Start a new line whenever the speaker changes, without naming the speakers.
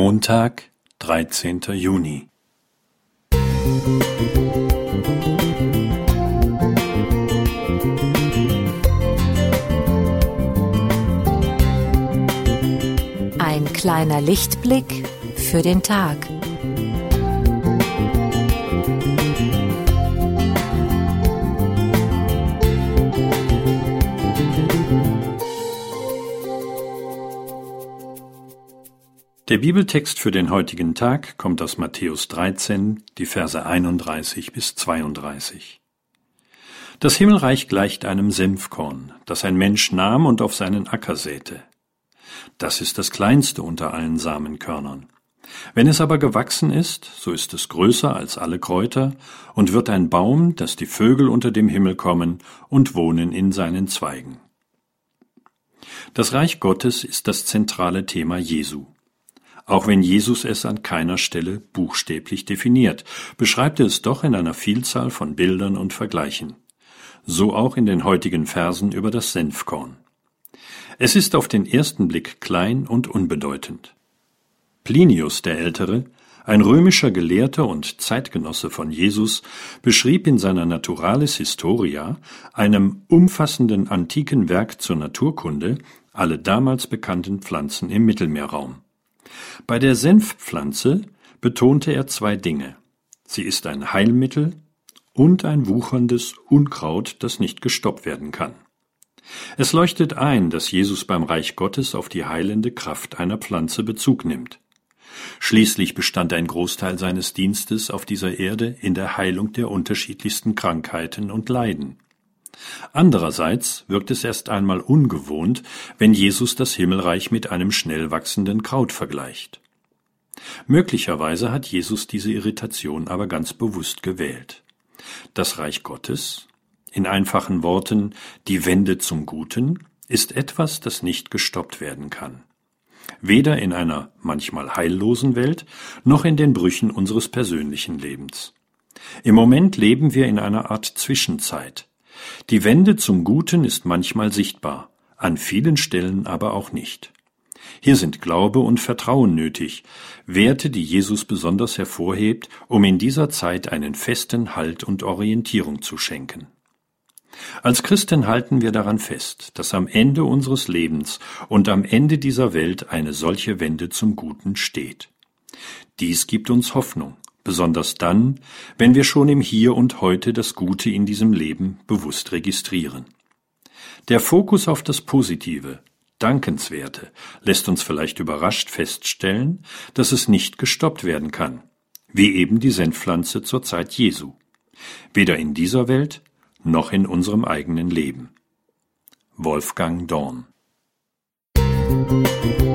Montag, 13. Juni.
Ein kleiner Lichtblick für den Tag.
Der Bibeltext für den heutigen Tag kommt aus Matthäus 13, die Verse 31 bis 32. Das Himmelreich gleicht einem Senfkorn, das ein Mensch nahm und auf seinen Acker säte. Das ist das kleinste unter allen Samenkörnern. Wenn es aber gewachsen ist, so ist es größer als alle Kräuter und wird ein Baum, dass die Vögel unter dem Himmel kommen und wohnen in seinen Zweigen. Das Reich Gottes ist das zentrale Thema Jesu. Auch wenn Jesus es an keiner Stelle buchstäblich definiert, beschreibt er es doch in einer Vielzahl von Bildern und Vergleichen. So auch in den heutigen Versen über das Senfkorn. Es ist auf den ersten Blick klein und unbedeutend. Plinius der Ältere, ein römischer Gelehrter und Zeitgenosse von Jesus, beschrieb in seiner Naturalis Historia, einem umfassenden antiken Werk zur Naturkunde, alle damals bekannten Pflanzen im Mittelmeerraum. Bei der Senfpflanze betonte er zwei Dinge. Sie ist ein Heilmittel und ein wucherndes Unkraut, das nicht gestoppt werden kann. Es leuchtet ein, dass Jesus beim Reich Gottes auf die heilende Kraft einer Pflanze Bezug nimmt. Schließlich bestand ein Großteil seines Dienstes auf dieser Erde in der Heilung der unterschiedlichsten Krankheiten und Leiden. Andererseits wirkt es erst einmal ungewohnt, wenn Jesus das Himmelreich mit einem schnell wachsenden Kraut vergleicht. Möglicherweise hat Jesus diese Irritation aber ganz bewusst gewählt. Das Reich Gottes, in einfachen Worten die Wende zum Guten, ist etwas, das nicht gestoppt werden kann. Weder in einer manchmal heillosen Welt noch in den Brüchen unseres persönlichen Lebens. Im Moment leben wir in einer Art Zwischenzeit, die Wende zum Guten ist manchmal sichtbar, an vielen Stellen aber auch nicht. Hier sind Glaube und Vertrauen nötig, Werte, die Jesus besonders hervorhebt, um in dieser Zeit einen festen Halt und Orientierung zu schenken. Als Christen halten wir daran fest, dass am Ende unseres Lebens und am Ende dieser Welt eine solche Wende zum Guten steht. Dies gibt uns Hoffnung, besonders dann, wenn wir schon im Hier und heute das Gute in diesem Leben bewusst registrieren. Der Fokus auf das Positive, Dankenswerte lässt uns vielleicht überrascht feststellen, dass es nicht gestoppt werden kann, wie eben die Senfpflanze zur Zeit Jesu, weder in dieser Welt noch in unserem eigenen Leben. Wolfgang Dorn Musik